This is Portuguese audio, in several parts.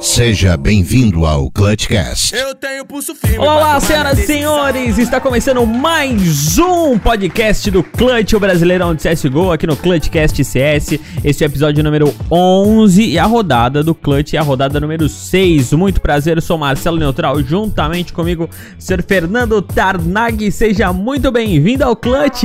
Seja bem-vindo ao Clutchcast. Eu tenho pulso firme. Olá, senhoras e senhores! Está começando mais um podcast do Clutch, o Brasileirão de CSGO, aqui no Clutchcast CS. Este é o episódio número 11 e a rodada do Clutch é a rodada número 6. Muito prazer, eu sou Marcelo Neutral, juntamente comigo, Sr. Fernando Tarnag. Seja muito bem-vindo ao Clutch!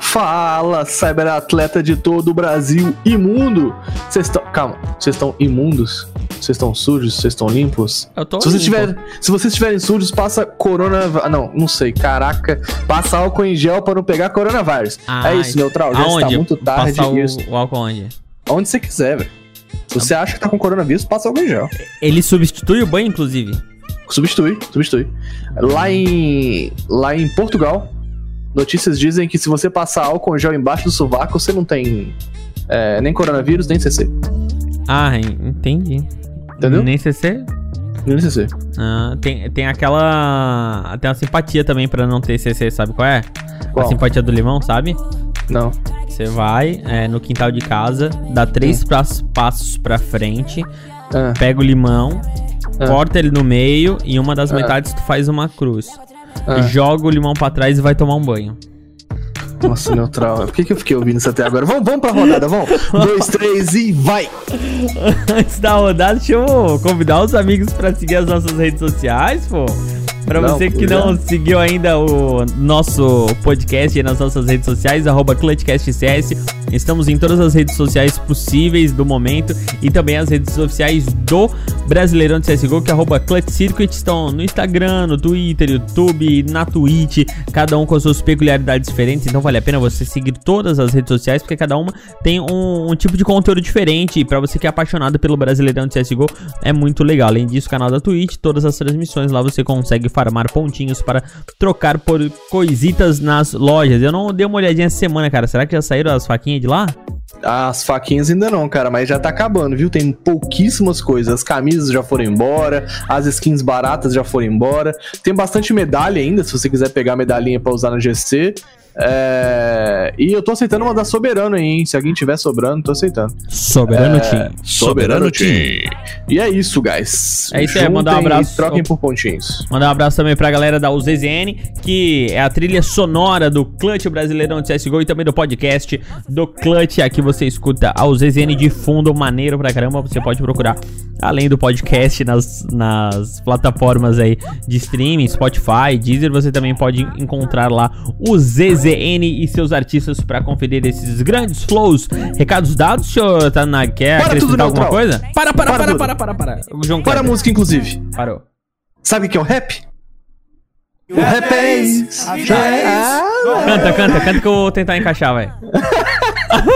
Fala, cyberatleta de todo o Brasil imundo! Vocês estão. Calma, vocês estão imundos? Vocês estão sujos? Vocês estão limpos? Eu tô Se vocês, limpo. tiverem, se vocês estiverem sujos, passa corona. ah, Não, não sei, caraca. Passa álcool em gel pra não pegar coronavírus. é isso, neutral. Já está muito tarde. Passar o, Isso. o álcool onde? Onde você quiser, velho. Se você acha que tá com coronavírus, passa álcool em gel. Ele substitui o banho, inclusive. Substitui, substitui. Lá em. Lá em Portugal, notícias dizem que se você passar álcool em gel embaixo do sovaco, você não tem é, nem coronavírus, nem CC. Ah, en- entendi. Entendeu? Nem CC? Nem CC. Ah, tem, tem aquela. Tem uma simpatia também pra não ter CC, sabe qual é? Qual? A simpatia do limão, sabe? Não. Você vai é, no quintal de casa, dá três pas- passos pra frente, Ah, pega o limão, Ah. corta ele no meio e uma das Ah. metades tu faz uma cruz. Ah. Joga o limão pra trás e vai tomar um banho. Nossa, neutral. Por que, que eu fiquei ouvindo isso até agora? Vamos, vamos pra rodada, vamos. Dois, três e vai! Antes da rodada, deixa eu convidar os amigos pra seguir as nossas redes sociais, pô. Pra Não, você que não seguiu ainda o nosso podcast aí nas nossas redes sociais, arroba ClutchCastCS. Estamos em todas as redes sociais possíveis do momento e também as redes sociais do Brasileirão de CSGO, que é arroba Clutch Circuit. Estão no Instagram, no Twitter, YouTube, na Twitch, cada um com as suas peculiaridades diferentes. Então vale a pena você seguir todas as redes sociais, porque cada uma tem um, um tipo de conteúdo diferente. E pra você que é apaixonado pelo Brasileirão de CSGO, é muito legal. Além disso, o canal da Twitch, todas as transmissões lá você consegue farmar pontinhos para trocar por coisitas nas lojas. Eu não dei uma olhadinha essa semana, cara. Será que já saíram as faquinhas de lá? As faquinhas ainda não, cara, mas já tá acabando, viu? Tem pouquíssimas coisas. As camisas já foram embora, as skins baratas já foram embora. Tem bastante medalha ainda, se você quiser pegar a medalhinha pra usar no GC. É... E eu tô aceitando uma da Soberano aí, hein? Se alguém tiver sobrando, tô aceitando. Soberano É, Team. Soberano Team. E é isso, guys. É isso aí, mandar um Juntem abraço. Troquem por pontinhos. Mandar um abraço também pra galera da UZZN, que é a trilha sonora do Clutch Brasileirão de CSGO e também do podcast do Clutch. Aqui você escuta a UZZN de fundo, maneiro pra caramba. Você pode procurar, além do podcast, nas, nas plataformas aí de streaming, Spotify, Deezer. Você também pode encontrar lá o ZZN e seus artistas pra conferir esses grandes flows. Recados dados, senhor Tanag? Quer Para tudo, acrescentar alguma neutral. coisa? Para, para, Para para, tudo. para, para, para. João Para a música, inclusive. Parou. Sabe o que é o rap? O rap é isso. Ah, Canta, canta, canta que eu vou tentar encaixar, vai.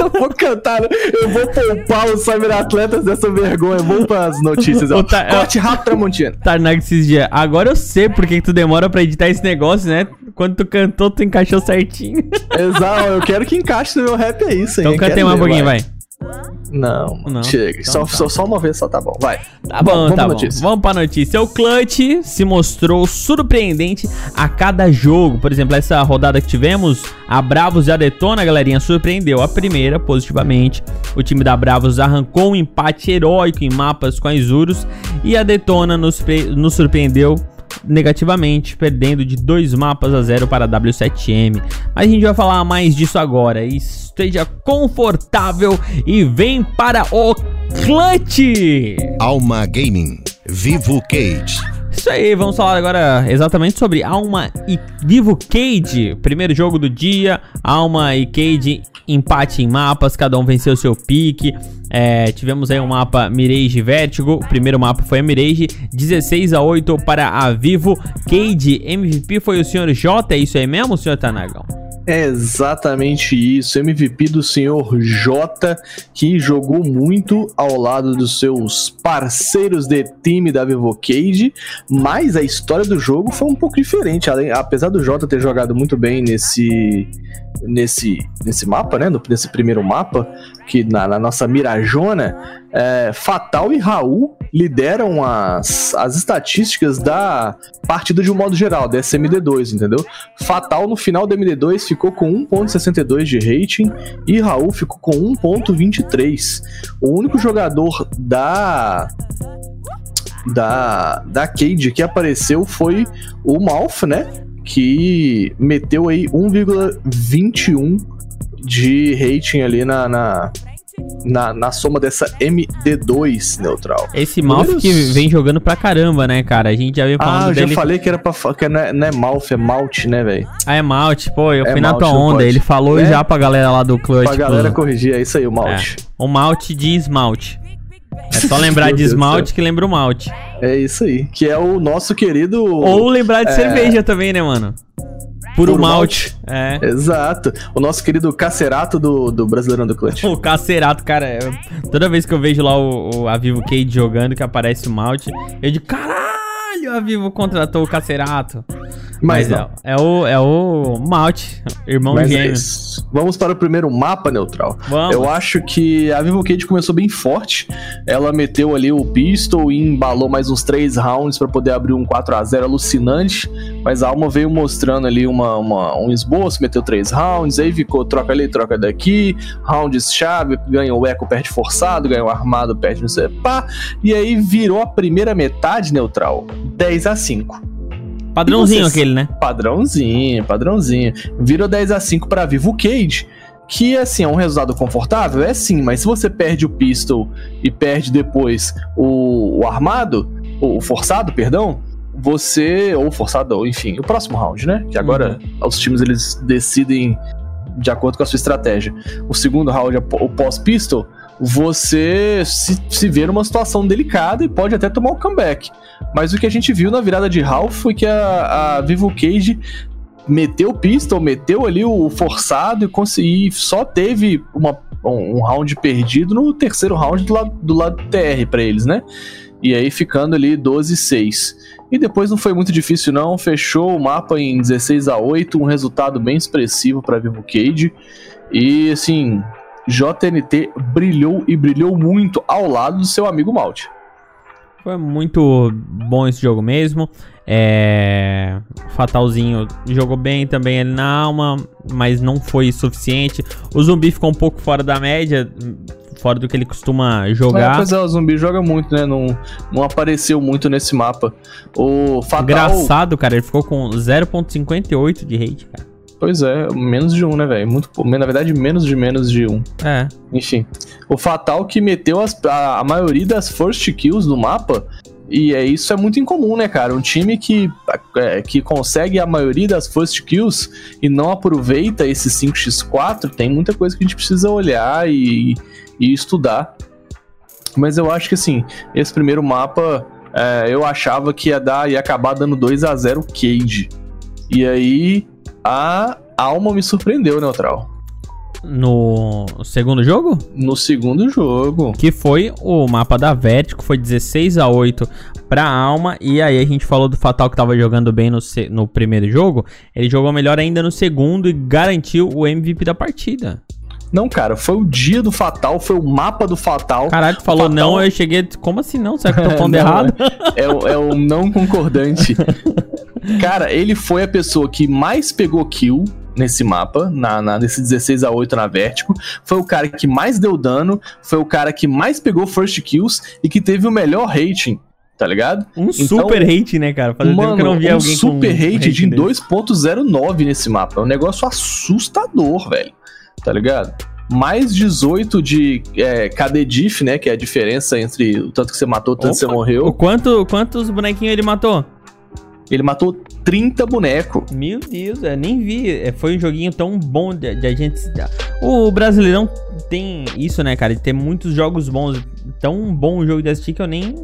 eu vou cantar, eu vou poupar os cyberatletas dessa vergonha. Vamos pras notícias, ó. O ta- Corte rápido, Tramontina. Tarnag esses dias. Agora eu sei por que que tu demora pra editar esse negócio, né? Quando tu cantou, tu encaixou certinho. Exato, eu quero que encaixe no meu rap, é isso, hein? Então cantei um ver, pouquinho, vai. Não, Não. chega. Então só, tá. só, só uma vez só tá bom, vai. Tá bom, Vamos tá pra bom. Vamos pra notícia. O Clutch se mostrou surpreendente a cada jogo. Por exemplo, essa rodada que tivemos, a Bravos e a Detona, galerinha, surpreendeu. A primeira, positivamente. O time da Bravos arrancou um empate heróico em mapas com a Isurus. E a Detona nos, nos surpreendeu negativamente, perdendo de dois mapas a zero para a W7M. Mas a gente vai falar mais disso agora. Esteja confortável e vem para o Clutch! Alma Gaming. Vivo Cage. Isso aí, vamos falar agora exatamente sobre Alma e Vivo Cage. Primeiro jogo do dia, Alma e Cage empate em mapas, cada um venceu seu pique. É, tivemos aí um mapa Mirage Vertigo, o primeiro mapa foi a Mirage, 16 a 8 para a Vivo Cage. MVP foi o Sr. J, é isso aí mesmo, Sr. Tanagão? É exatamente isso. MVP do senhor J, que jogou muito ao lado dos seus parceiros de time da Vivocade, mas a história do jogo foi um pouco diferente. Além, apesar do J ter jogado muito bem nesse nesse, nesse mapa, né? Nesse primeiro mapa, que na, na nossa Mirajona, é, Fatal e Raul lideram as, as estatísticas da partida de um modo geral, da SMD2, entendeu? Fatal no final da MD2 ficou com 1.62 de rating e Raul ficou com 1.23. O único jogador da da da Cade que apareceu foi o Malf, né? Que meteu aí 1,21 de rating ali na, na na, na soma dessa MD2 neutral. Esse Malf que vem jogando pra caramba, né, cara? A gente já veio falando Ah, eu dele. já falei que era pra. Que não, é, não é Malf, é Malf, né, velho? Ah, é Malt, pô, eu É fui na Malt, tua onda. pode. Ele falou É? já pra galera lá do Clutch. Pra galera pô. corrigir, é isso aí, o Malt. O malte de esmalte. É só lembrar de esmalte que lembra o malte. É. isso aí. Que é o nosso querido. Ou lembrar de É. cerveja também, né, mano? Puro, Puro malte. É. Exato. O nosso querido Cacerato do, do Brasileirão do Clutch. O Cacerato, cara, eu- toda vez que eu vejo lá o, o- a Vivo Cade jogando, que aparece o malte, eu digo, caralho, a Vivo contratou o Cacerato. Mas, Mas, não. é, é o, é o malte, irmão Mas é gêmeo. isso. Vamos para o primeiro mapa neutral. Vamos. Eu acho que a Vivo Cade começou bem forte. Ela meteu ali o pistol e embalou mais uns três rounds para poder abrir um 4 a 0 alucinante. Mas a Alma veio mostrando ali uma, uma- um esboço, meteu três rounds, aí ficou troca ali, troca daqui, rounds chave, ganha o eco, perde forçado, ganha o armado, perde não sei pá. E aí virou a primeira metade neutral, 10 a 5 Padrãozinho vocês? aquele, né? Padrãozinho, padrãozinho. Virou 10 a 5 para Vivo Cage. Que, assim, é um resultado confortável? É sim, mas se você perde o pistol e perde depois o, o armado, o forçado, perdão, você. Ou forçado, ou enfim, o próximo round, né? Que agora os times eles decidem de acordo com a sua estratégia. O segundo round, o pós-pistol, você se, se vê numa situação delicada e pode até tomar um comeback. Mas o que a gente viu na virada de Ralph foi que a, a Vivo Cage meteu pistol, meteu ali o forçado e, consegui, só teve uma, um, round perdido no terceiro round do lado do, lado do TR pra eles, né? E aí ficando ali 12-6. E depois não foi muito difícil não, fechou o mapa em 16 a 8, um resultado bem expressivo para Vivo Cage. E assim, JNT brilhou e brilhou muito ao lado do seu amigo Malte. Foi muito bom esse jogo mesmo. É... Fatalzinho jogou bem também ali na alma, mas não foi suficiente. O zumbi ficou um pouco fora da média, fora do que ele costuma É, jogar. pois é, o zumbi joga muito, né? Não, não apareceu muito nesse mapa. O Fatal. Engraçado, cara, ele ficou com 0.58 de rate, cara. Pois é, menos de um, né, velho? Muito Na verdade, menos de menos de um. É. Enfim. O Fatal que meteu as- a, a maioria das first kills no mapa. E é, isso é muito incomum, né, cara? Um time que, é, que consegue a maioria das first kills e não aproveita esse 5x4, tem muita coisa que a gente precisa olhar e, e estudar. Mas eu acho que, assim, esse primeiro mapa, é, eu achava que ia dar, ia acabar dando 2 a 0 Cage. E aí, a alma me surpreendeu, Neutral. No segundo jogo, No segundo jogo. que foi o mapa da Vertigo, foi 16 a 8 pra Alma. E aí a gente falou do Fatal que tava jogando bem no, no primeiro jogo. Ele jogou melhor ainda no segundo e garantiu o MVP da partida. Não, cara, foi o dia do Fatal, foi o mapa do Fatal. Caralho, tu falou Fatal- não, eu cheguei. Como assim não? Será que eu tô falando Não, errado? É, o- é o não concordante. Cara, ele foi a pessoa que mais pegou kill nesse mapa, na, na- nesse 16 a 8 na Vertigo. Foi o cara que mais deu dano, foi o cara que mais pegou first kills e que teve o melhor rating, tá ligado? Um Então, super hate, né, cara? Fazia tempo Mano, que eu não via um alguém super com rate de desse. 2.09 nesse mapa. É um negócio assustador, velho. Tá ligado? Mais 18 de é, KD diff, né? Que é a diferença entre o tanto que você matou, o tanto que você Opa, morreu. O quanto, quantos bonequinhos ele matou? Ele matou 30 bonecos. Meu Deus, eu nem vi. É, Foi um joguinho tão bom de, de a gente. O Brasileirão tem isso, né, cara? De ter muitos jogos bons. Tão bom o jogo de assistir que eu nem.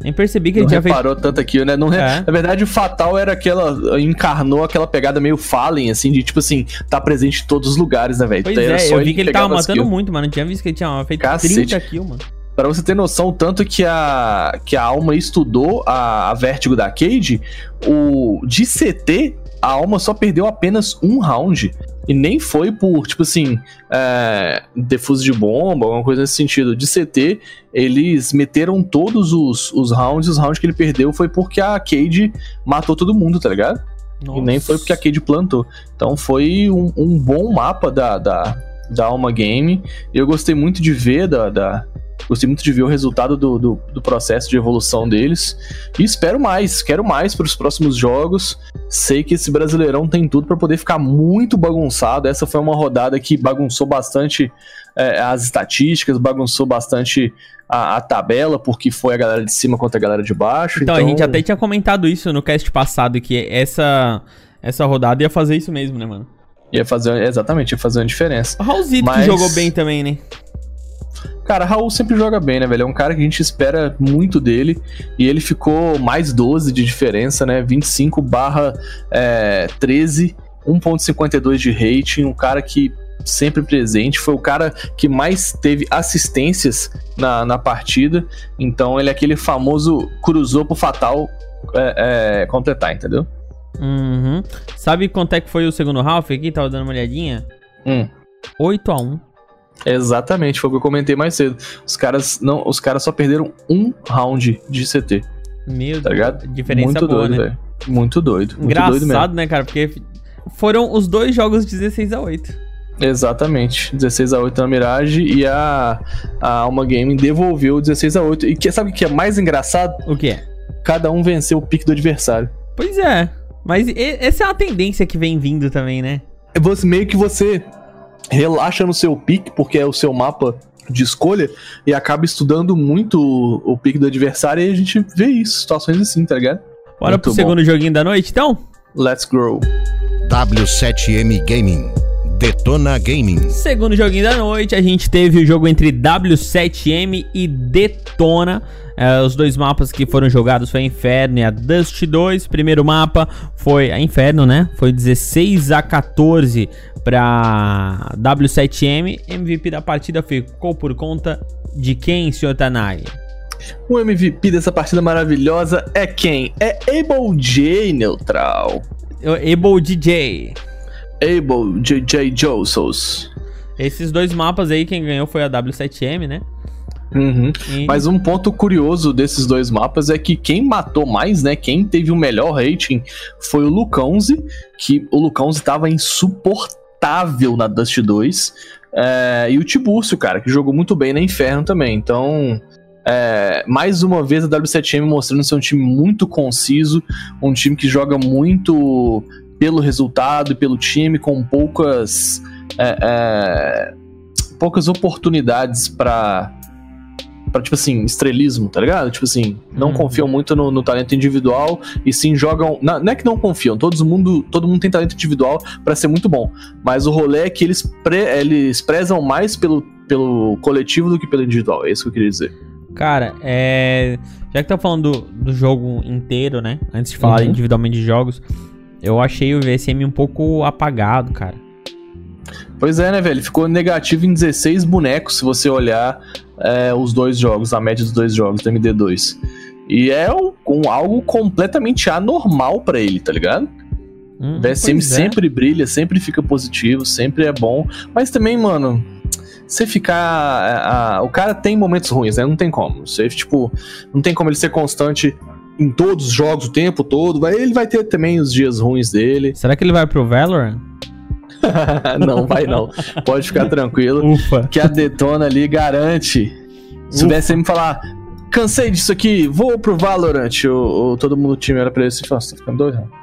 Nem percebi que ele Não tinha feito. reparou tanto aqui, né? Não re- É. Na verdade, o Fatal era aquela. Encarnou aquela pegada meio Fallen, assim, de tipo assim, tá presente em todos os lugares, né, velho? Pois Então, é, eu vi que ele tava matando muito, mano. Não tinha visto que ele tinha feito Cacete. 30 kills, mano. Pra você ter noção, tanto que a, que a Alma estudou a, a Vértigo da Cade, o, de CT, a Alma só perdeu apenas um round. E nem foi por, tipo assim, é, defuso de bomba, alguma coisa nesse sentido. De CT, eles meteram todos os, os rounds, os rounds que ele perdeu foi porque a Cade matou todo mundo, tá ligado? E nem foi porque a Cade plantou. Então foi um, um bom mapa da, da, da Alma Game. Eu gostei muito de ver da. da- gostei muito de ver o resultado do, do, do processo de evolução deles. E espero mais, quero mais para os próximos jogos. Sei que esse Brasileirão tem tudo para poder ficar muito bagunçado. Essa foi uma rodada que bagunçou bastante é, as estatísticas, bagunçou bastante a, a tabela, porque foi a galera de cima contra a galera de baixo. Então, a gente até tinha comentado isso no cast passado, que essa, essa rodada ia fazer isso mesmo, né, mano? Ia fazer, exatamente, ia fazer uma diferença. O Raulzito Mas- que jogou bem também, né? Cara, Raul sempre joga bem, né, velho? É um cara que a gente espera muito dele. E ele ficou mais 12 de diferença, né? 25 barra é, 13, 1.52 de rating. Um cara que sempre presente. Foi o cara que mais teve assistências na, na partida. Então ele é aquele famoso cruzou pro Fatal é, é, completar, entendeu? Uhum. Sabe quanto é que foi o segundo half aqui? Tava dando uma olhadinha. Hum. 8x1. Exatamente, foi o que eu comentei mais cedo. Os caras não, os caras só perderam um round de CT, Meu tá ligado? Deus. Diferença muito boa, doido, né? velho. Muito doido. Muito doido. Engraçado, né, cara? Porque foram os dois jogos 16x8. Exatamente. 16 a 8 na Mirage e a, a Alma Gaming devolveu 16 a 8 E que, sabe o que é mais engraçado? O quê? Cada um venceu o pique do adversário. Pois é. Mas e- essa é uma tendência que vem vindo também, né? É Você, meio que você relaxa no seu pique, porque é o seu mapa de escolha, e acaba estudando muito o, o pique do adversário e a gente vê isso, situações assim, tá ligado? Bora Muito pro bom. segundo joguinho da noite, então? Let's grow. W7M Gaming. Detona Gaming. Segundo joguinho da noite, a gente teve o jogo entre W7M e Detona. É, os dois mapas que foram jogados foi a Inferno e a Dust 2. Primeiro mapa foi a Inferno, né? Foi 16 a 14 para W7M. MVP da partida ficou por conta de quem, Sr. Tanagi? O MVP dessa partida maravilhosa é quem? É Able J Neutral. Able DJ. Able JJ Josos. Esses dois mapas aí, quem ganhou foi a W7M, né? Uhum. E- Mas um ponto curioso desses dois mapas é que quem matou mais, né? Quem teve o melhor rating foi o Lucãoze, que o Lucãoze tava insuportável na Dust 2. é, e o Tibúrcio, cara, que jogou muito bem na Inferno também. Então, é, mais uma vez a W7M mostrando ser um time muito conciso, um time que joga muito pelo resultado e pelo time, com poucas. é, poucas oportunidades pra pra, tipo assim, estrelismo, tá ligado? Tipo assim, não Uhum. confiam muito no, no talento individual e sim jogam. na- Não, é que não confiam, todo mundo, todo mundo tem talento individual pra ser muito bom. Mas o rolê é que eles, pre- eles prezam mais pelo, pelo coletivo do que pelo individual. É isso que eu queria dizer. Cara, é. Já que tá falando do, do jogo inteiro, né? Antes de falar Uhum. individualmente de jogos, eu achei o VSM um pouco apagado, cara. Pois é, né, velho? Ficou negativo em 16 bonecos se você olhar é, os dois jogos, a média dos dois jogos do MD2. E é um, um- algo completamente anormal pra ele, tá ligado? Hum, pois é. sempre brilha, sempre fica positivo, sempre é bom. Mas também, mano, você ficar. a- a- o cara tem momentos ruins, né? Não tem como. Você, tipo, não tem como ele ser constante em todos os jogos o tempo todo. Ele vai ter também os dias ruins dele. Será que ele vai pro Valorant? não, vai não. Pode ficar tranquilo. Ufa. Que a Detona ali garante. Se Ufa. VSM falar. Cansei disso aqui, vou pro Valorant. O, o- todo mundo do time olha pra ele e fala: Você tá ficando doido? não?"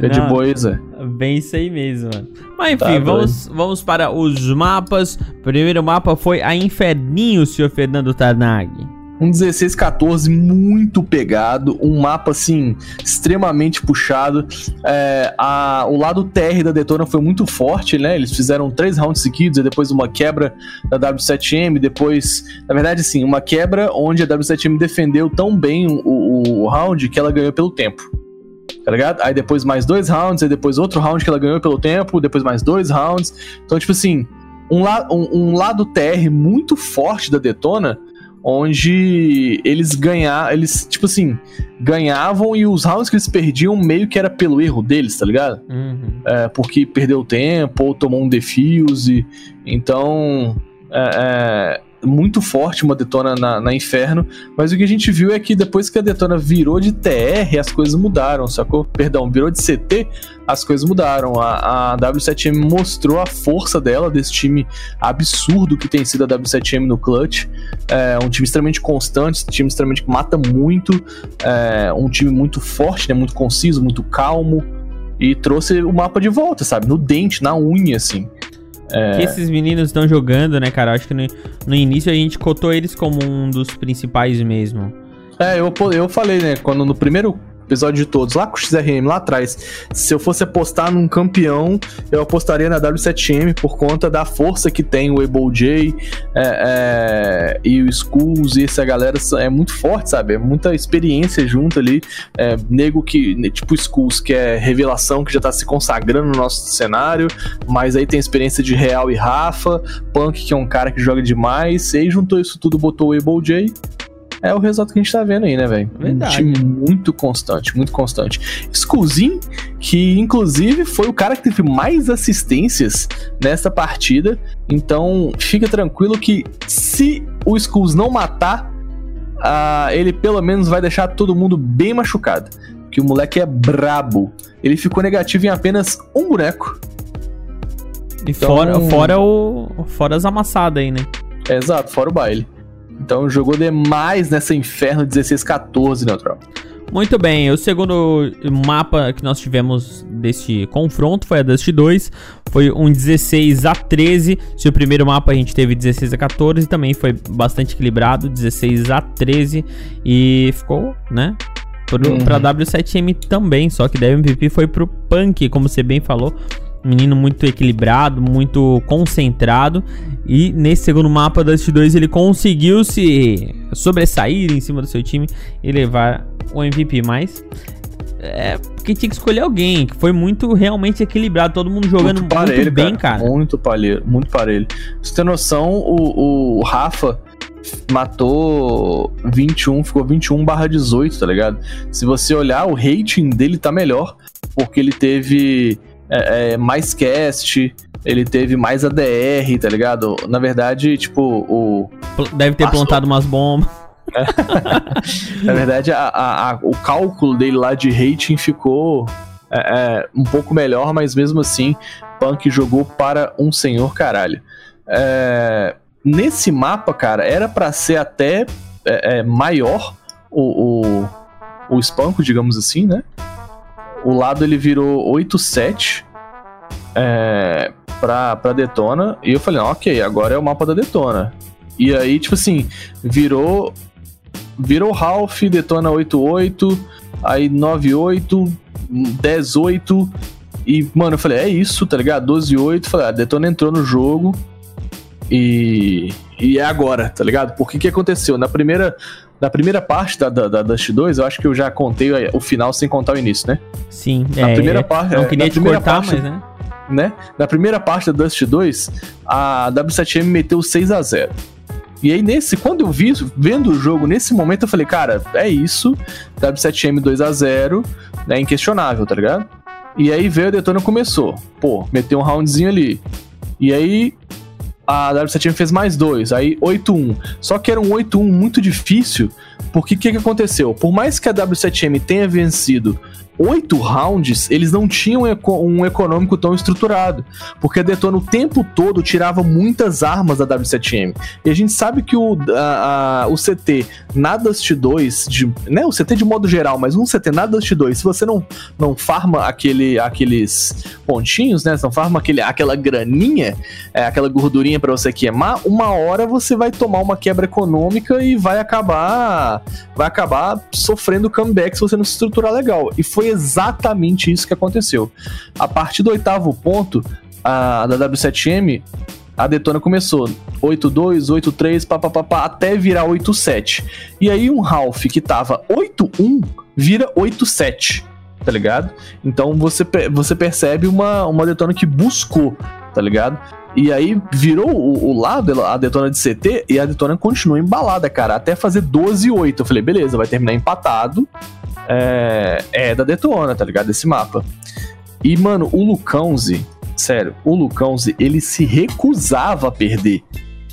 É de Zé. Bem isso aí mesmo, mano. Mas enfim, Tá vamos, vamos para os mapas. Primeiro mapa foi a Inferninho, senhor Fernando Tarnag. Um 16-14 muito pegado, um mapa assim, extremamente puxado. É, a, o lado TR da Detona foi muito forte, né? Eles fizeram três rounds seguidos, e depois uma quebra da W7M, depois, na verdade, sim, uma quebra onde a W7M defendeu tão bem o, o, o round que ela ganhou pelo tempo tá ligado? Aí depois mais dois rounds, aí depois outro round que ela ganhou pelo tempo, depois mais dois rounds. Então, tipo assim, um, la um, um lado TR muito forte da Detona, onde eles ganhavam, eles, tipo assim, ganhavam e os rounds que eles perdiam meio que era pelo erro deles, tá ligado? Uhum. É, porque perdeu tempo ou tomou um defuse. Então, é, é, muito forte uma detona na, na, Inferno, mas o que a gente viu é que depois que a detona virou de TR, as coisas mudaram, sacou? Perdão, virou de CT, as coisas mudaram. A, a W7M mostrou a força dela, desse time absurdo que tem sido a W7M no clutch. É um time extremamente constante, um time extremamente que mata muito, é um time muito forte, né? Muito conciso, muito calmo. E trouxe o mapa de volta, sabe? No dente, na unha, assim. É... Que esses meninos estão jogando, né, cara? Acho que no, no, início a gente cotou eles como um dos principais mesmo. É, eu, eu falei, né? Quando no primeiro episódio de todos, lá com o XRM, lá atrás, se eu fosse apostar num campeão, eu apostaria na W7M por conta da força que tem o Able J é, é, e o Skulls e essa galera é muito forte, sabe? É muita experiência junto ali. É, nego que, tipo Skulls, que é revelação, que já tá se consagrando no nosso cenário, mas aí tem experiência de Real e Rafa, Punk, que é um cara que joga demais, e aí juntou isso tudo, botou o Able J é o resultado que a gente tá vendo aí, né, velho? Um time muito constante, muito constante. Skullzin, que inclusive foi o cara que teve mais assistências nessa partida. Então, fica tranquilo que se o Skulls não matar, uh, ele pelo menos vai deixar todo mundo bem machucado. Que o moleque é brabo. Ele ficou negativo em apenas um boneco. E então... fora, fora, o, fora as amassadas aí, né? É, exato, fora o baile. Então jogou demais nessa inferno 16-14, Neutral. Muito bem, o segundo mapa que nós tivemos desse confronto foi a Dust 2, foi um 16 a 13. Se o primeiro mapa a gente teve 16 a 14, também foi bastante equilibrado, 16 a 13 e ficou, né? Pro, uhum. Pra W7M também, só que da MVP foi pro Punk, como você bem falou menino muito equilibrado, muito concentrado. E nesse segundo mapa da Dust2 ele conseguiu se sobressair em cima do seu time e levar o MVP. Mas é porque tinha que escolher alguém que foi muito realmente equilibrado, todo mundo jogando muito, parelho, muito bem, cara. cara. Muito parelho, muito parelho. Pra você ter noção, o, o Rafa matou 21, ficou 21 barra 18, tá ligado? Se você olhar, o rating dele tá melhor, porque ele teve é, é, mais cast, ele teve mais ADR, tá ligado? Na verdade, tipo, o. Deve ter passou... plantado umas bombas. Na verdade, a, a, a, o cálculo dele lá de rating ficou é, é, um pouco melhor, mas mesmo assim, Punk jogou para um senhor caralho. É, nesse mapa, cara, era para ser até é, maior o, o, o Spanko, digamos assim, né? O lado ele virou 8-7 é, pra, pra Detona. E eu falei, ok, agora é o mapa da Detona. E aí, tipo assim, virou. Virou Ralph, Detona 8-8, aí 9-8, 10-8. E, mano, eu falei, é isso, tá ligado? 12-8. Falei, a ah, Detona entrou no jogo. E. E é agora, tá ligado? Porque que aconteceu? Na primeira, na primeira parte da, da, da Dust 2, eu acho que eu já contei o final sem contar o início, né? Sim, na é, primeira parte. Não queria te cortar, parte, mas né? né? Na primeira parte da Dust 2, a W7M meteu 6 a 0 e aí, nesse, quando eu vi, vendo o jogo, nesse momento, eu falei, cara, é isso. W7M 2 a 0 é inquestionável, tá ligado? E aí veio a Detona começou. Pô, meteu um roundzinho ali. E aí, a W7M fez mais dois, aí 8-1. Só que era um 8-1 muito difícil, Porque o que, que aconteceu? Por mais que a W7M tenha vencido oito rounds, eles não tinham um econômico tão estruturado. Porque a Detona o tempo todo tirava muitas armas da W7M. E a gente sabe que o, a, a, o CT na Dust 2, de, né, o CT de modo geral, mas um CT na Dust 2, se você não, não farma aquele, aqueles pontinhos, né, se não farma aquele, aquela graninha, é, aquela gordurinha para você queimar, uma hora você vai tomar uma quebra econômica e vai acabar vai acabar sofrendo comeback se você não se estruturar legal. E foi exatamente isso que aconteceu. A partir do oitavo ponto, a, da W7M, a Detona começou 8-2, 8-3, papapá, até virar 8-7. E aí um Ralph que tava 8-1 vira 8-7, tá ligado? Então você, você percebe uma, uma Detona que buscou, tá ligado? E aí virou o, o, lado, a detona de CT, e a detona continua embalada, cara, até fazer 12 e 8. Eu falei, beleza, vai terminar empatado. É, é da detona, tá ligado? Esse mapa. E, mano, o Lucãozi, sério, o Lucãozi, ele se recusava a perder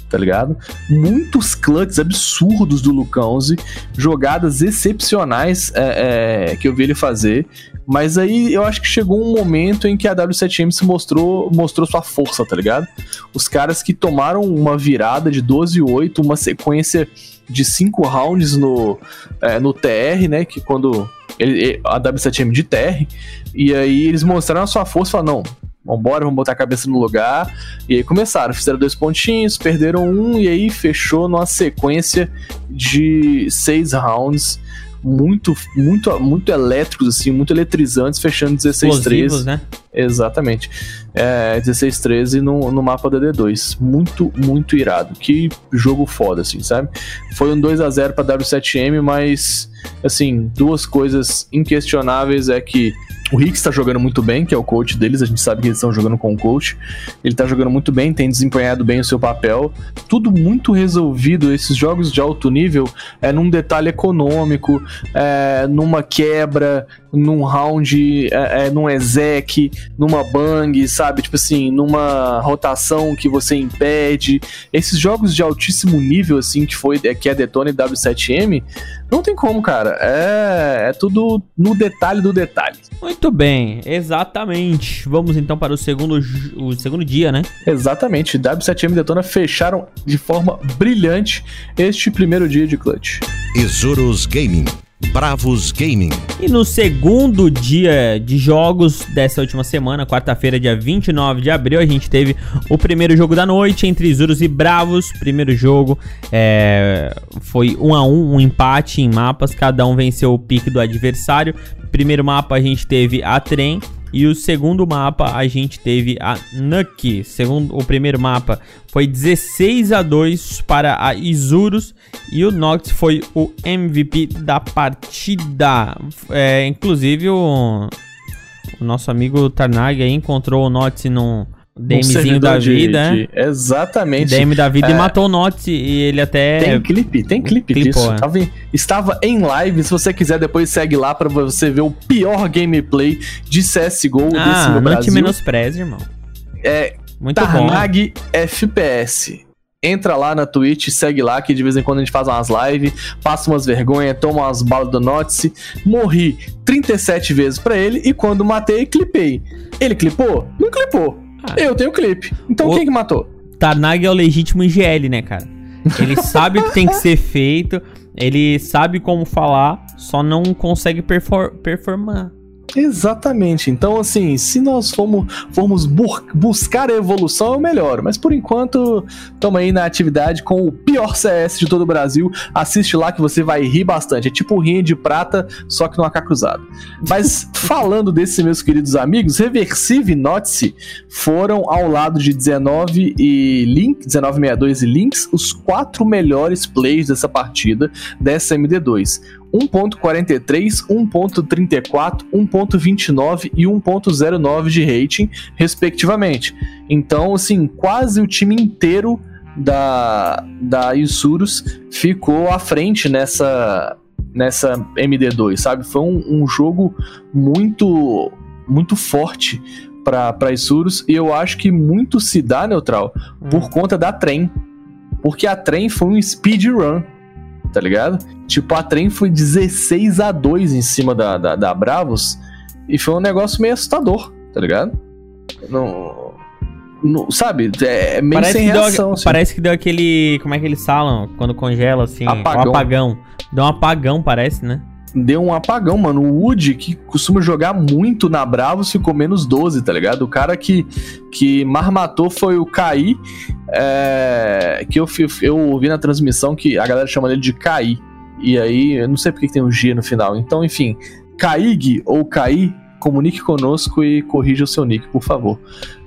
tá ligado? Muitos clutches absurdos do Lucãozi, jogadas excepcionais é, é, que eu vi ele fazer. Mas aí eu acho que chegou um momento em que a W7M se mostrou, mostrou sua força, tá ligado? Os caras que tomaram uma virada de 12 e 8, uma sequência de 5 rounds no, é, no TR, né? Que quando ele, a W7M de TR, e aí eles mostraram a sua força e falaram, não, vambora, vamos botar a cabeça no lugar. E aí começaram, fizeram dois pontinhos, perderam um, e aí fechou numa sequência de seis rounds muito, muito, muito elétricos, assim, muito eletrizantes, fechando 16-13. né? Exatamente. É, 16-13 no, no mapa da D2. Muito, muito irado. Que jogo foda, assim, sabe? Foi um 2 a 0 para W7M, mas, assim, duas coisas inquestionáveis é que o Rick está jogando muito bem, que é o coach deles, a gente sabe que eles estão jogando com o coach. Ele está jogando muito bem, tem desempenhado bem o seu papel. Tudo muito resolvido, esses jogos de alto nível, é num detalhe econômico, é, numa quebra, num round, é, é, num exec, numa bang, sabe? Tipo assim, numa rotação que você impede. Esses jogos de altíssimo nível, assim, que foi que é Detona e W7M, não tem como, cara. É, é tudo no detalhe do detalhe. Muito bem, exatamente. Vamos então para o segundo, o segundo dia, né? Exatamente. W7M e Detona fecharam de forma brilhante este primeiro dia de clutch. Isurus Gaming Bravos Gaming. E no segundo dia de jogos dessa última semana, quarta-feira, dia 29 de abril, a gente teve o primeiro jogo da noite entre Isurus e Bravos. Primeiro jogo é, foi um a um, um empate em mapas, cada um venceu o pique do adversário. Primeiro mapa a gente teve a Trem e o segundo mapa a gente teve a Nucky. Segundo o primeiro mapa foi 16 a 2 para a Isurus e o Nox foi o MVP da partida. É, inclusive o, o nosso amigo Tarnag encontrou o Nox num DMzinho da vida, de, é? Exatamente. DM da vida é, e matou o Note e ele até. Tem clipe, tem clipe clipou, disso. É. Estava, em, estava em live. Se você quiser, depois segue lá para você ver o pior gameplay de CSGO ah, desse no Brasil. Não te menospreze, irmão. É. Muito Tarnag bom. FPS. Entra lá na Twitch, segue lá, que de vez em quando a gente faz umas lives, passa umas vergonhas, toma umas balas do Notice. Morri 37 vezes para ele e quando matei, clipei. Ele clipou? Não clipou. Ah. Eu tenho clipe. Então o... quem que matou? Tarnag é o legítimo IGL, né, cara? Ele sabe o que tem que ser feito, ele sabe como falar, só não consegue perfor performar. Exatamente. Então, assim, se nós formos, formos buscar a evolução, é o melhor. Mas por enquanto, estamos aí na atividade com o pior CS de todo o Brasil. Assiste lá que você vai rir bastante. É tipo rinha de prata, só que no AK cruzado. Mas falando desses meus queridos amigos, Reversive e Notice foram ao lado de 19 e Link, 1962 e Lynx, os quatro melhores plays dessa partida dessa MD2. 1.43, 1.34, 1.29 e 1.09 de rating, respectivamente. Então, assim, quase o time inteiro da, da Isurus ficou à frente nessa, nessa MD2, sabe? Foi um, um jogo muito, muito forte para Isurus e eu acho que muito se dá, Neutral, por hum. conta da trem. Porque a trem foi um speedrun tá ligado? Tipo, a trem foi 16 a 2 em cima da, da, da Bravos e foi um negócio meio assustador, tá ligado? Não. não sabe? É meio Parece sem que, deu, reação. assim. parece que deu aquele. Como é que eles falam? Quando congela, assim. Apagão. Um apagão. Deu um apagão, parece, né? Deu um apagão, mano. O Wood, que costuma jogar muito na Bravos, ficou menos 12, tá ligado? O cara que, que mais matou foi o Kai, é, que eu, eu ouvi na transmissão que a galera chama ele de Kai. E aí, eu não sei porque que tem um G no final. Então, enfim, Kaig ou Kai, comunique conosco e corrija o seu nick, por favor.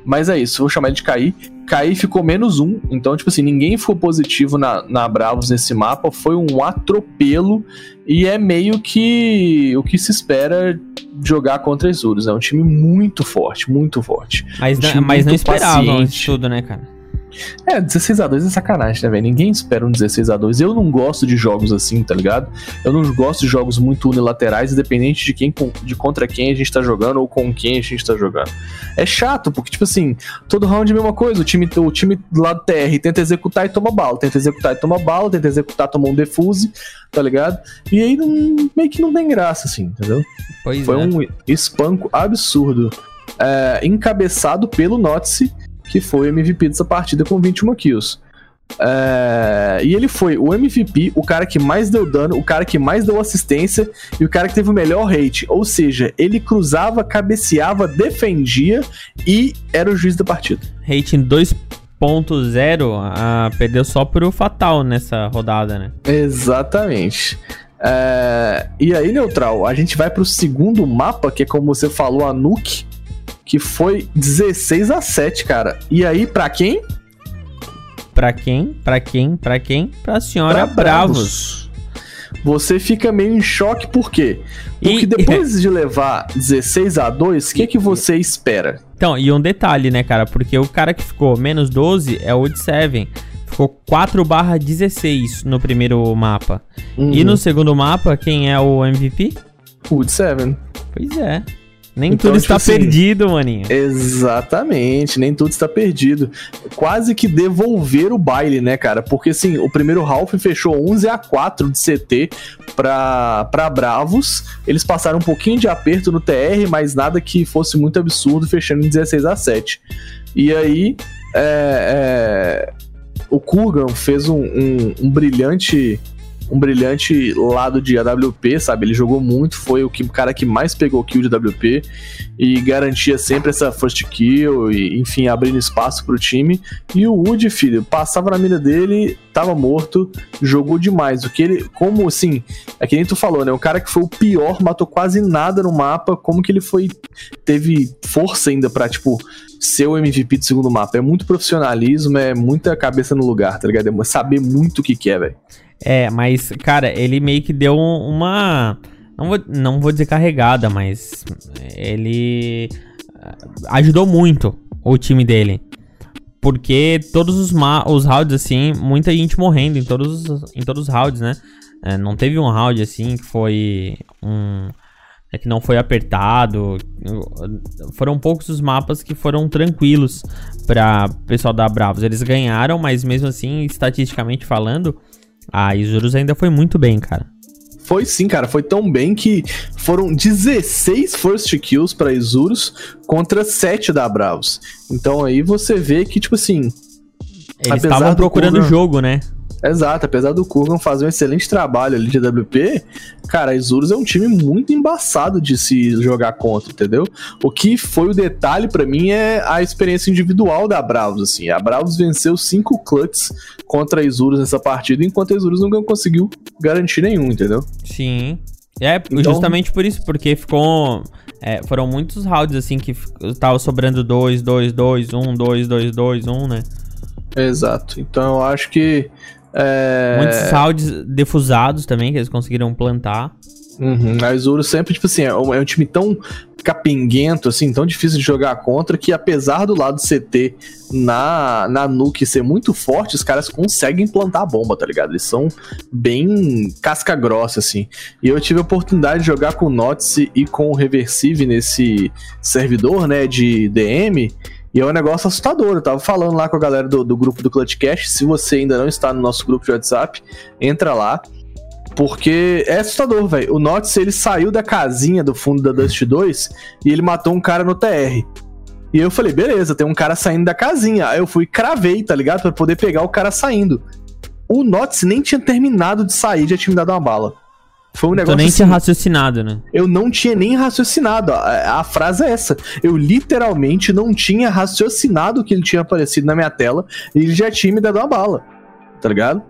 Mas é isso, vou chamar ele de Kai. Kai ficou menos um, então, tipo assim, ninguém ficou positivo na, na Bravos nesse mapa, foi um atropelo e é meio que o que se espera jogar contra as Urus. É um time muito forte, muito forte. Mas, Um não- mas não paciente. isso tudo, né, cara? É, 16x2 é sacanagem, né, velho? Ninguém espera um 16x2. Eu não gosto de jogos assim, tá ligado? Eu não gosto de jogos muito unilaterais, independente de quem de contra quem a gente tá jogando ou com quem a gente tá jogando. É chato, porque, tipo assim, todo round é a mesma coisa. O time, o time lá do TR tenta executar e toma bala, tenta executar e toma bala, tenta executar, toma um defuse, tá ligado? E aí não- meio que não tem graça, assim, entendeu? Pois Foi é. um espanco absurdo. É, encabeçado pelo Notsi, que foi o MVP dessa partida com 21 kills. É, e ele foi o MVP, o cara que mais deu dano, o cara que mais deu assistência e o cara que teve o melhor rate. Ou seja, ele cruzava, cabeceava, defendia e era o juiz da partida. Rating 2.0 ah, perdeu só pro Fatal nessa rodada, né? Exatamente. É, e aí, Neutral, a gente vai pro segundo mapa, que é como você falou, a Nuke, que foi 16 a 7, cara. E aí, pra quem? Pra quem? Pra quem? Pra quem? Pra senhora Pra Bravos. Você fica meio em choque, por quê? Porque E- depois de levar 16 a 2, o que, que você espera? Então, e um detalhe, né, cara? Porque o cara que ficou menos 12 é o Old 7. Ficou 4 barra 16 no primeiro mapa. E Uhum. no segundo mapa, quem é o MVP? Wood 7. Pois é. Nem Então, tudo tipo está assim, perdido, maninho. Exatamente, nem tudo está perdido. Quase que devolver o baile, né, cara? Porque assim, o primeiro Ralph fechou 11 a 4 de CT pra, pra Bravos. Eles passaram um pouquinho de aperto no TR, mas nada que fosse muito absurdo, fechando em 16 a 7. E aí, é, é, o Kurgan fez um, um- um brilhante. Um brilhante lado de AWP, sabe? Ele jogou muito, foi o, que, cara que mais pegou kill de AWP e garantia sempre essa first kill e, enfim, abrindo espaço pro time. E o Wood, filho, passava na mira dele, tava morto, jogou demais. O que ele, como assim, é que nem tu falou, né? O cara que foi o pior, matou quase nada no mapa, como que ele foi, teve força ainda pra, tipo, ser o MVP do segundo mapa. É muito profissionalismo, é muita cabeça no lugar, tá ligado? É saber muito o que quer, velho. É, mas, cara, ele meio que deu um- uma. Não vou, não vou dizer carregada, mas ele ah, ajudou muito o time dele. Porque todos os, os rounds, assim, muita gente morrendo em todos, os- em todos os rounds, né? É, não teve um round assim que foi um. é, que não foi apertado. Foram poucos os mapas que foram tranquilos para pessoal da Bravos. Eles ganharam, mas mesmo assim, estatisticamente falando, a Isurus ainda foi muito bem, cara. Foi sim, cara. Foi tão bem que foram 16 first kills pra Isurus contra 7 da Bravos. Então aí você vê que, tipo assim, Eles estavam do procurando o jogo, né? Exato, apesar do Kurgan fazer um excelente trabalho ali de AWP, cara, a Isurus é um time muito embaçado de se jogar contra, entendeu? O que foi o detalhe pra mim é a experiência individual da Bravos, assim. A Bravos venceu cinco clutches contra a Isurus nessa partida, enquanto a Isurus não conseguiu garantir nenhum, entendeu? Sim. É, Então- justamente por isso, porque ficou. é, foram muitos rounds assim que tava sobrando 2, 2, 2, 1, 2, 2, 2, 1, né? Exato. Então eu acho que. É... Muitos rounds defusados também, que eles conseguiram plantar. Uhum. A Izuru sempre, tipo assim, é um, é um time tão capenguento, assim, tão difícil de jogar contra, que apesar do lado CT na, na Nuke ser muito forte, os caras conseguem plantar a bomba, tá ligado? Eles são bem casca grossa, assim. E eu tive a oportunidade de jogar com o Notsi e com o Reversive nesse servidor, né, de DM. E é um negócio assustador. Eu tava falando lá com a galera do, do grupo do Clutchcast. Se você ainda não está no nosso grupo de WhatsApp, entra lá. Porque é assustador, velho. O Notts, ele saiu da casinha do fundo da Dust 2 e ele matou um cara no TR. E eu falei, beleza, tem um cara saindo da casinha. Aí eu fui cravei, tá ligado? Pra poder pegar o cara saindo. O Notts nem tinha terminado de sair, já tinha me dado uma bala. Foi um negócio nem assim, tinha raciocinado, né? eu não tinha nem raciocinado. A, a frase é essa. Eu literalmente não tinha raciocinado que ele tinha aparecido na minha tela e ele já tinha me dado uma bala. Tá ligado?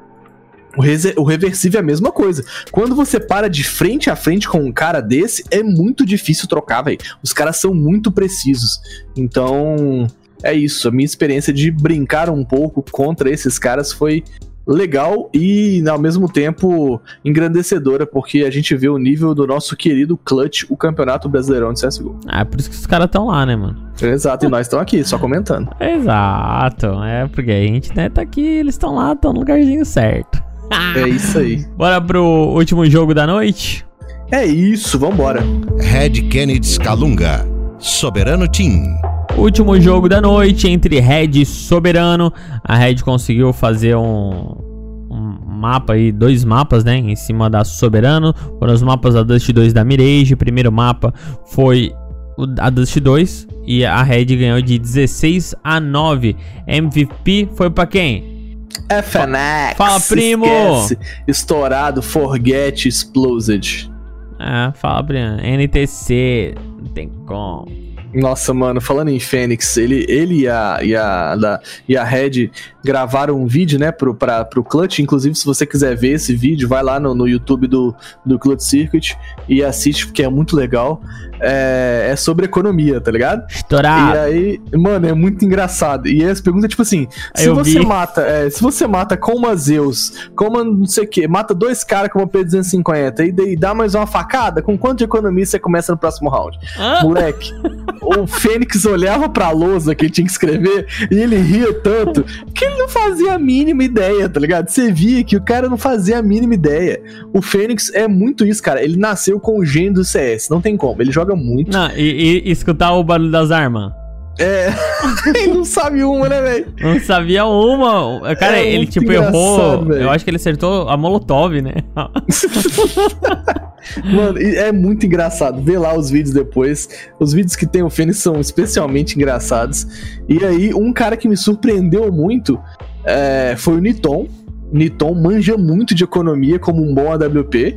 O, o reversível é a mesma coisa. Quando você para de frente a frente com um cara desse, é muito difícil trocar, velho. Os caras são muito precisos. Então, é isso. A minha experiência de brincar um pouco contra esses caras foi legal e, ao mesmo tempo, engrandecedora, porque a gente vê o nível do nosso querido Clutch, o Campeonato Brasileirão de CSGO. Ah, é por isso que os caras estão lá, né, mano? Exato, e nós estamos aqui, só comentando. Exato. É porque a gente, né, tá aqui, eles estão lá, estão no lugarzinho certo. É isso aí. Bora pro último jogo da noite? É isso, vambora. Red Kennedy Scalunga, Soberano Team. Último jogo da noite entre Red e Soberano. A Red conseguiu fazer um, um mapa aí, dois mapas, né? Em cima da Soberano. Foram os mapas da Dust 2 da Mirage. O primeiro mapa foi a Dust 2. E a Red ganhou de 16 a 9. MVP foi pra quem? FNX. Fala, primo! esquece. Estourado, forget, exploded. Ah, fala, Brian. NTC. Não tem como. Nossa, mano, falando em Fênix, ele, ele e, a, e, a, da- e a Red gravaram um vídeo, né, pro, pra, pro Clutch. Inclusive, se você quiser ver esse vídeo, vai lá no, no YouTube do, do Clutch Circuit e assiste, porque é muito legal. É, é sobre economia, tá ligado? E Estourado. aí, mano, é muito engraçado. E as perguntas, tipo assim, se Eu você vi. mata, é, se você mata com uma Zeus, com uma não sei o que, mata dois caras com uma P250 e, daí dá mais uma facada, com quanto de economia você começa no próximo round? Hã? Moleque, o Fênix olhava pra lousa que ele tinha que escrever e ele ria tanto que ele não fazia a mínima ideia, tá ligado? Você via que o cara não fazia a mínima ideia. O Fênix é muito isso, cara. Ele nasceu com o gênio do CS, não tem como. Ele joga muito. Não, e, e escutar o barulho das armas. É. ele não sabe uma, né, velho? Não sabia uma. Cara, É ele tipo errou. velho. Eu acho que ele acertou a Molotov, né? Mano, é muito engraçado. Vê lá os vídeos depois. Os vídeos que tem o Fênix são especialmente engraçados. E aí, um cara que me surpreendeu muito é, foi o Niton. Niton manja muito de economia como um bom AWP.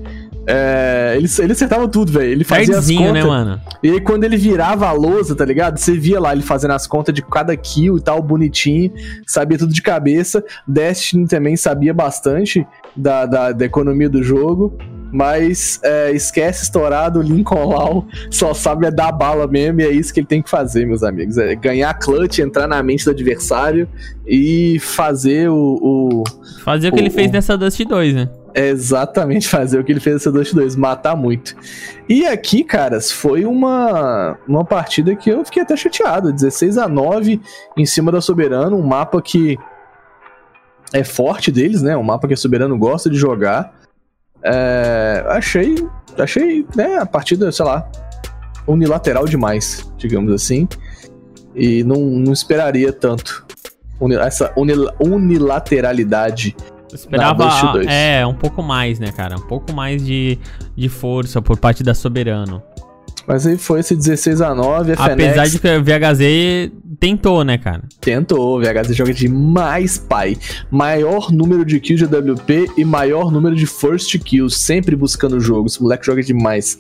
É, ele, ele acertava tudo, velho. Ele fazia as Nerdzinho, contas. né, mano? E aí, quando ele virava a lousa, tá ligado? Você via lá ele fazendo as contas de cada kill e tal, bonitinho, sabia tudo de cabeça. Destiny também sabia bastante da, da, da economia do jogo. Mas é, esquece estourado, Lincoln Law só sabe é dar bala mesmo, e é isso que ele tem que fazer, meus amigos. É ganhar clutch, entrar na mente do adversário e fazer o- o, Fazer o que ele O- fez nessa Dust 2, né? É exatamente fazer o que ele fez nessa Dust 2, matar muito. E aqui, caras, foi uma, uma partida que eu fiquei até chateado. 16 a 9 em cima da Soberano, um mapa que é forte deles, né? Um mapa que a Soberano gosta de jogar. É, achei, achei, né, a partida, sei lá, unilateral demais, digamos assim. E não, não esperaria tanto essa unil- unilateralidade esperava, Dust 2. é, um pouco mais, né, cara? Um pouco mais de, de força por parte da Soberano. Mas aí foi esse 16 a 9 a Apesar de que o VHZ tentou, né, cara? tentou, o VHZ joga demais, pai. Maior número de kills de AWP e maior número de first kills, sempre buscando o jogo. Esse moleque joga demais.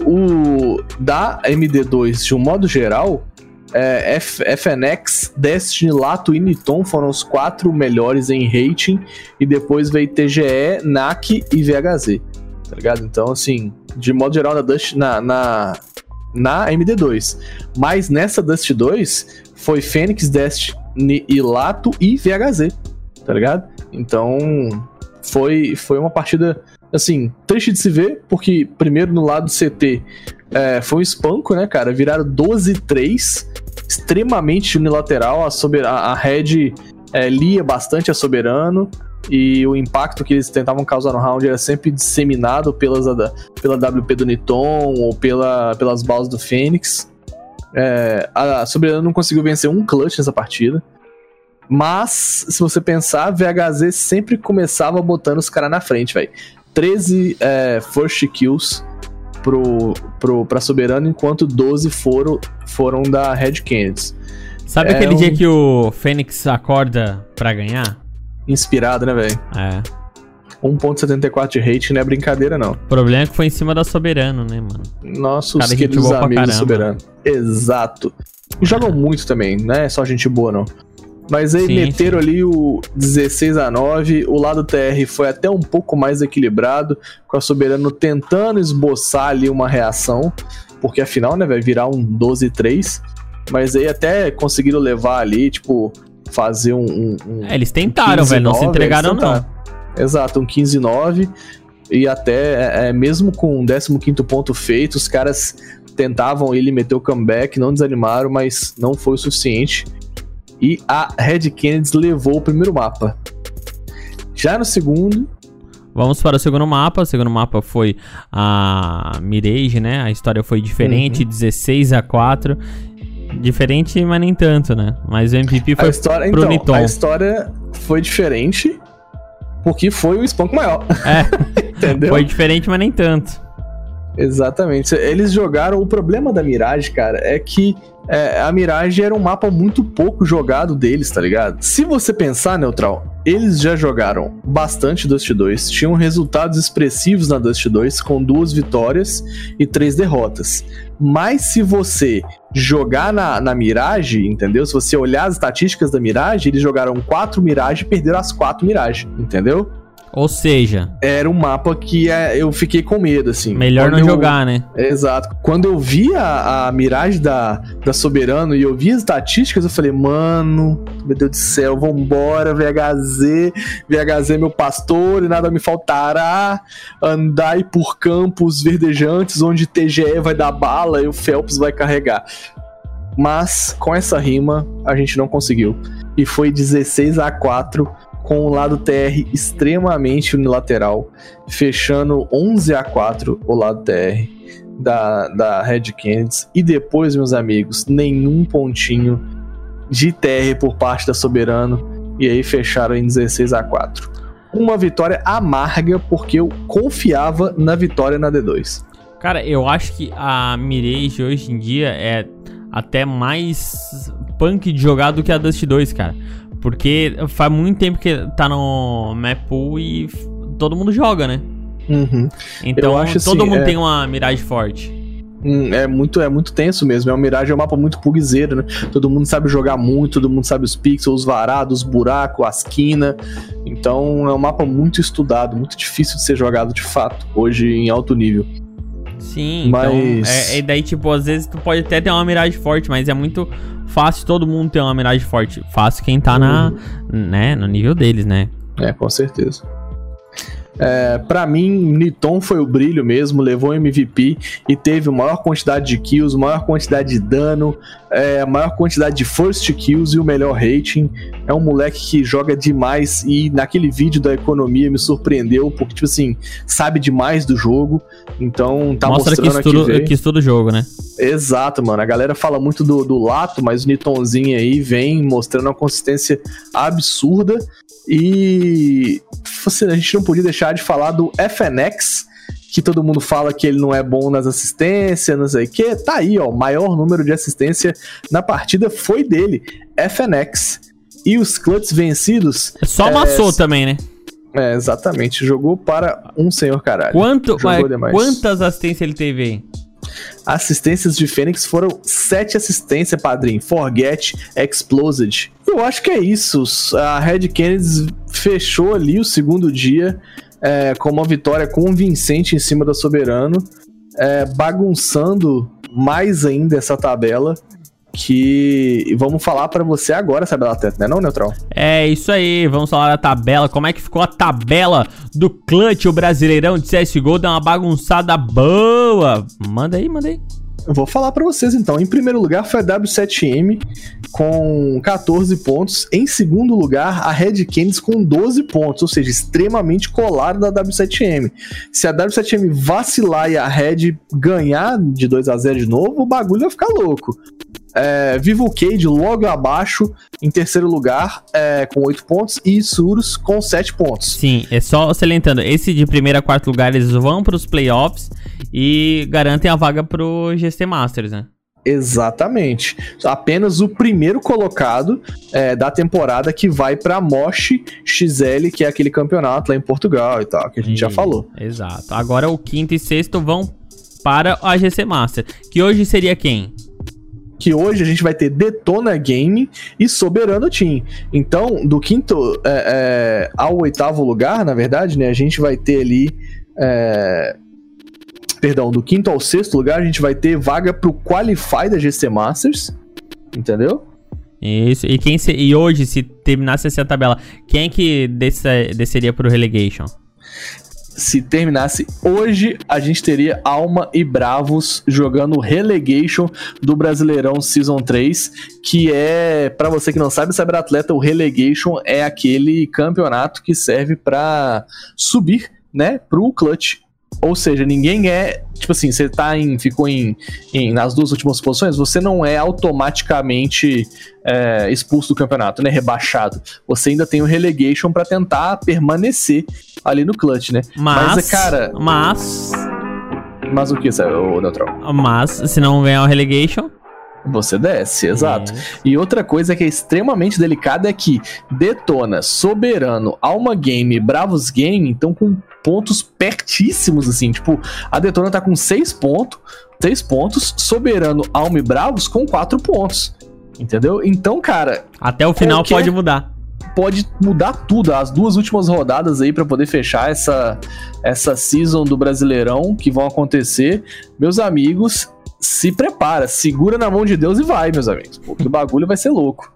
O da MD2, de um modo geral, é, FNX, Destiny, Lato e Niton foram os quatro melhores em rating. E depois veio TGE, NAC e VHZ. Tá ligado? Então, assim, de modo geral, na, Dust, na, na, na MD2. Mas nessa Dust 2, foi Fênix, Destiny e Lato e VHZ, tá ligado? Então, foi, foi uma partida, assim, triste de se ver, porque primeiro no lado CT é, foi um espanco, né, cara? Viraram 12-3, extremamente unilateral. A, sober a, Red é, lia bastante a Soberano. E o impacto que eles tentavam causar no round era sempre disseminado pelas, pela WP do Niton ou pela, pelas balas do Fênix. É, a Soberano não conseguiu vencer um clutch nessa partida. Mas, se você pensar, VHZ sempre começava botando os caras na frente, velho. 13 é, first kills pro, pro, pra Soberano, enquanto 12 foram, foram da Red Canids. Sabe É aquele um- dia que o Fênix acorda pra ganhar? Inspirado, né, velho? É. 1.74 de rate não é brincadeira, não. O problema é que foi em cima da Soberano, né, mano? Nossos Cara, queridos amigos. Soberano. Exato. E jogam muito também, não é só gente boa, não. Mas aí Sim, meteram ali o 16 a 9 o lado TR foi até um pouco mais equilibrado, com a Soberano tentando esboçar ali uma reação, porque afinal, né, vai virar um 12 3 mas aí até conseguiram levar ali, tipo, fazer um... um- um- É, eles tentaram, 15 velho, não se 9, entregaram não. Exato, um 15-9. E até, é, é, mesmo com o 15 ponto feito, os caras tentavam ele meter o comeback, não desanimaram, mas não foi o suficiente. E a Red Kennedy levou o primeiro mapa. Já no segundo, Vamos para o segundo mapa. O segundo mapa foi a Mirage, né? A história foi diferente, Uhum. 16 a 4. Diferente, mas nem tanto, né? Mas o MVP a foi história, pro então, Niton. a história foi diferente porque foi o Spunk maior, É, entendeu? foi diferente, mas nem tanto. Exatamente. Eles jogaram. O problema da Mirage, cara, é que é, a Mirage era um mapa muito pouco jogado deles, tá ligado? Se você pensar, Neutral, eles já jogaram bastante Dust 2, tinham resultados expressivos na Dust 2, com duas vitórias e três derrotas. Mas se você jogar na, na Mirage, entendeu? Se você olhar as estatísticas da Mirage, eles jogaram quatro Mirage e perderam as quatro Mirage, entendeu? Ou seja, Era um mapa que é, eu fiquei com medo, assim. melhor Quando não eu- jogar, né? Exato. Quando eu vi a, a miragem da, da Soberano e eu vi as estatísticas, eu falei, mano, meu Deus do céu, vambora, VHZ, VHZ é meu pastor e nada me faltará. Andai por campos verdejantes onde TGE vai dar bala e o Phelps vai carregar. Mas com essa rima a gente não conseguiu. E foi 16 a 4 com o lado TR extremamente unilateral, fechando 11 a 4 o lado TR da, da Red Kennedy. E depois, meus amigos, nenhum pontinho de TR por parte da Soberano. E aí fecharam em 16 a 4 Uma vitória amarga, porque eu confiava na vitória na D2. Cara, eu acho que a Mirage hoje em dia é até mais punk de jogar do que a Dust 2, cara. Porque faz muito tempo que tá no map pool e todo mundo joga, né? Uhum. Então acho todo assim, mundo é- tem uma Mirage forte. Hum, É muito, é muito tenso mesmo. É uma Mirage é um mapa muito pugzeiro, né? Todo mundo sabe jogar muito, todo mundo sabe os pixels, os varados, os buracos, as quinas. Então é um mapa muito estudado, muito difícil de ser jogado de fato, hoje em alto nível. Sim, Mas- então. É, é daí, tipo, às vezes tu pode até ter uma Mirage forte, mas é muito fácil todo mundo ter uma Mirage forte. Fácil quem tá na, né, no nível deles, né? É, com certeza. É, para mim, Niton foi o brilho mesmo, levou MVP e teve a maior quantidade de kills, maior quantidade de dano, é, a maior quantidade de first kills e o melhor rating. É um moleque que joga demais e naquele vídeo da economia me surpreendeu, porque, tipo assim, sabe demais do jogo. Então tá Mostra que mostrando estuda, aqui. veio. que estuda o jogo, né? Exato, mano. A galera fala muito do, do Lato, mas o Nitonzinho aí vem mostrando uma consistência absurda. E você- a gente não podia deixar de falar do FNX, que todo mundo fala que ele não é bom nas assistências, não sei o que. Tá aí, ó. O maior número de assistência na partida foi dele, FNX. E os clutches vencidos. Só É, amassou também, né? É, exatamente. Jogou para um senhor caralho. Quanto, mas quantas assistências ele teve aí? Assistências de Fênix foram sete assistências, padrinho. Forget, Exploded. Eu acho que é isso. A Red Kennedy fechou ali o segundo dia é, com uma vitória convincente em cima da Soberano, é, bagunçando mais ainda essa tabela. Que vamos falar pra você agora, essa teta, né, não, Neutral? É isso aí, vamos falar da tabela. Como é que ficou a tabela do Clutch, o Brasileirão de CSGO? Deu uma bagunçada boa. Manda aí, manda aí. Eu vou falar pra vocês então. Em primeiro lugar foi a W7M com 14 pontos. Em segundo lugar, a Red Canids com 12 pontos, ou seja, extremamente colado da W7M. Se a W7M vacilar e a Red ganhar de 2 a 0 de novo, o bagulho vai ficar louco. É, Vivo Cade logo abaixo, em terceiro lugar, é, com 8 pontos, e Isurus com 7 pontos. Sim, é só salientando, esse de primeiro a quarto lugar eles vão pros playoffs e garantem a vaga pro GC Masters, né? Exatamente. Apenas o primeiro colocado é, da temporada que vai pra Mosh XL, que é aquele campeonato lá em Portugal e tal, que a gente já E- falou. Exato. Agora o quinto e sexto vão para a GC Master, que hoje seria quem? Que hoje a gente vai ter Detona Game e Soberano Team. Então, do quinto é, é, ao oitavo lugar, na verdade, né, a gente vai ter ali. é, perdão, do quinto ao sexto lugar, a gente vai ter vaga pro Qualify da GC Masters. Entendeu? Isso. E quem se- e hoje se terminasse essa tabela, quem é que desce- desceria pro relegation? Se terminasse hoje, a gente teria Alma e Bravos jogando Relegation do Brasileirão Season 3, que é, pra você que não sabe, Cyberatleta, o Relegation é aquele campeonato que serve pra subir, né, pro clutch. Ou seja, ninguém é, tipo assim, você tá em, ficou em, em- nas duas últimas posições, você não é automaticamente é, expulso do campeonato, né, rebaixado. Você ainda tem o relegation pra tentar permanecer ali no clutch, né? Mas, cara, mas, mas o que, o Neutral? mas, se não ganhar o relegation, Você desce, exato. é, E outra coisa que é extremamente delicada é que Detona, Soberano, Alma Game, Bravos Game estão com pontos pertíssimos, assim. Tipo, a Detona tá com 6 pontos, 6 pontos, Soberano, Alma e Bravos com 4 pontos. Entendeu? Então, cara, até o final Qualquer- pode mudar. pode mudar tudo. As duas últimas rodadas aí pra poder fechar essa, essa season do Brasileirão que vão acontecer. Meus amigos, se prepara, segura na mão de Deus e vai, meus amigos. Porque o bagulho vai ser louco.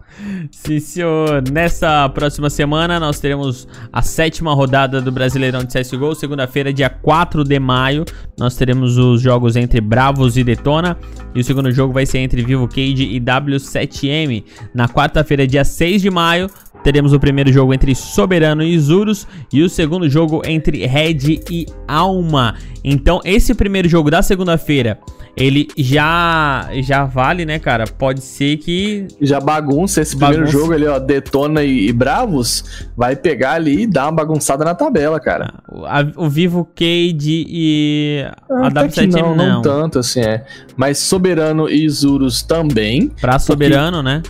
Sim, senhor. Nessa próxima semana nós teremos a sétima rodada do Brasileirão de CSGO. Segunda-feira, dia 4 de maio, nós teremos os jogos entre Bravos e Detona. E o segundo jogo vai ser entre Vivo Cage e W7M. Na quarta-feira, dia 6 de maio, teremos o primeiro jogo entre Soberano e Isurus. E o segundo jogo entre Red e Alma. Então, esse primeiro jogo da segunda-feira. Ele já já vale, né, cara? Pode ser que Já bagunça esse primeiro Bagunça. jogo ali, ó. Detona e, e Bravos. Vai pegar ali e dar uma bagunçada na tabela, cara. A- o Vivo Cade e a Até que W7M não, não. não tanto assim, é. Mas Soberano e Isurus também. Pra Soberano, né?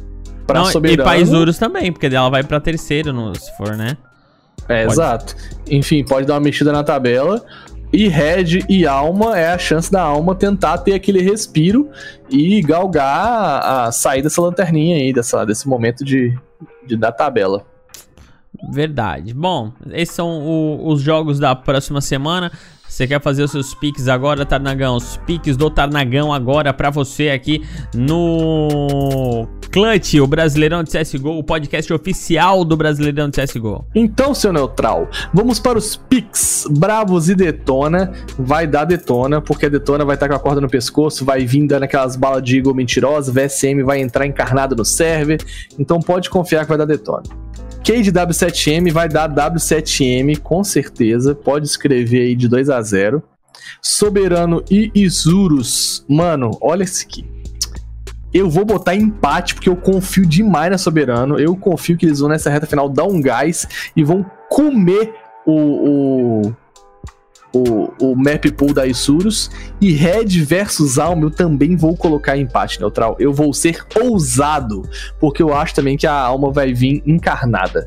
Pra não, Soberano. E pra Isurus também, porque ela vai pra terceiro, no, se for, né? É, Pode. exato. Enfim, pode dar uma mexida na tabela. E Red e Alma é a chance da Alma tentar ter aquele respiro e galgar a, a sair dessa lanterninha aí, dessa, desse momento de, de da tabela. Verdade. Bom, esses são o- os jogos da próxima semana. Você quer fazer os seus piques agora, Tarnagão? Os piques do Tarnagão agora pra você aqui no Clutch, o Brasileirão de CSGO, o podcast oficial do Brasileirão de CSGO. Então, seu neutral, vamos para os picks bravos e detona. Vai dar detona, porque a detona vai estar com a corda no pescoço, vai vir dando aquelas balas de Eagle mentirosa, VSM vai entrar encarnado no server. Então pode confiar que vai dar detona. Cade W7M vai dar W7M com certeza. Pode escrever aí de 2 a 0. Soberano e Isurus. Mano, olha esse aqui. Eu vou botar empate porque eu confio demais na Soberano. Eu confio que eles vão nessa reta final dar um gás e vão comer o, o, o, o map pool da Isurus. E Red versus Alma eu também vou colocar empate neutral. Eu vou ser ousado porque eu acho também que a Alma vai vir encarnada.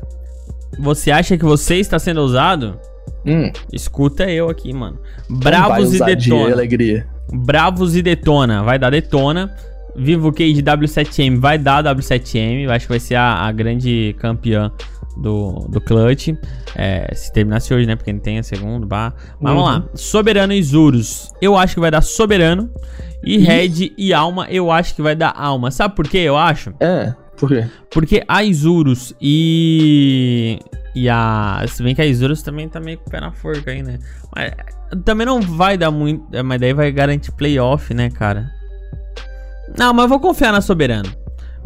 Você acha que você está sendo ousado? Hum, Escuta eu aqui, mano. Bravos e Detona. alegria. Bravos e Detona. Vai dar Detona. Vivo Cage W7M vai dar W7M. Eu acho que vai ser a, a grande campeã do, do Clutch. É, se terminasse hoje, né? Porque não tem a segundo. Bah. Mas vamos Uhum. lá. Soberano e Zurus. Eu acho que vai dar Soberano. E. Red e Alma, eu acho que vai dar Alma. Sabe por quê? Eu acho. É, por quê? Porque a Isurus e. E a. Se bem que a Isurus também tá meio com o pé na forca aí, né? Mas também não vai dar muito. Mas daí vai garantir playoff, né, cara? Não, mas eu vou confiar na Soberano.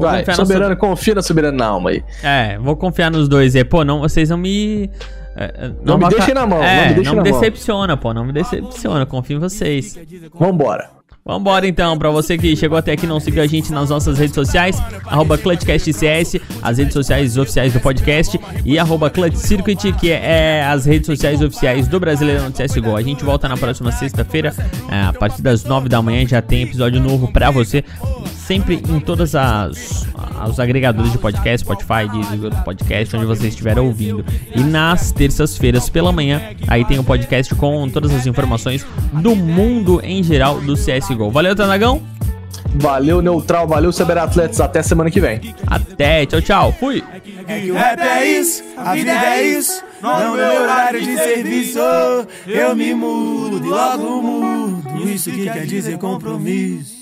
Vai, Soberano, confia na Soberano na Alma aí. So- É, vou confiar nos dois. É, pô, não, vocês não me. é, é, Não me vai deixem na mão, É, não me deixem na mão. decepciona, pô. Não me decepciona. Confio em vocês. Vambora. Vambora então, pra você que chegou até aqui não seguiu a gente nas nossas redes sociais, arroba ClutchCastCS, as redes sociais oficiais do podcast, e arroba que é as redes sociais oficiais do Brasileirão de CSGO. A gente volta na próxima sexta-feira, é, a partir das nove da manhã já tem episódio novo pra você, sempre em todas as os agregadores de podcast, Spotify, Deezer, podcast, onde você estiver ouvindo. E nas terças-feiras pela manhã, aí tem o um podcast com todas as informações do mundo em geral do CSGO. Valeu, Tanagão! Valeu, Neutral, valeu, Cyberatletas, até semana que vem. Até, tchau, tchau, fui! É que o rap é isso, a vida é isso, não meu horário de serviço, eu me mudo logo mudo, isso que quer dizer compromisso.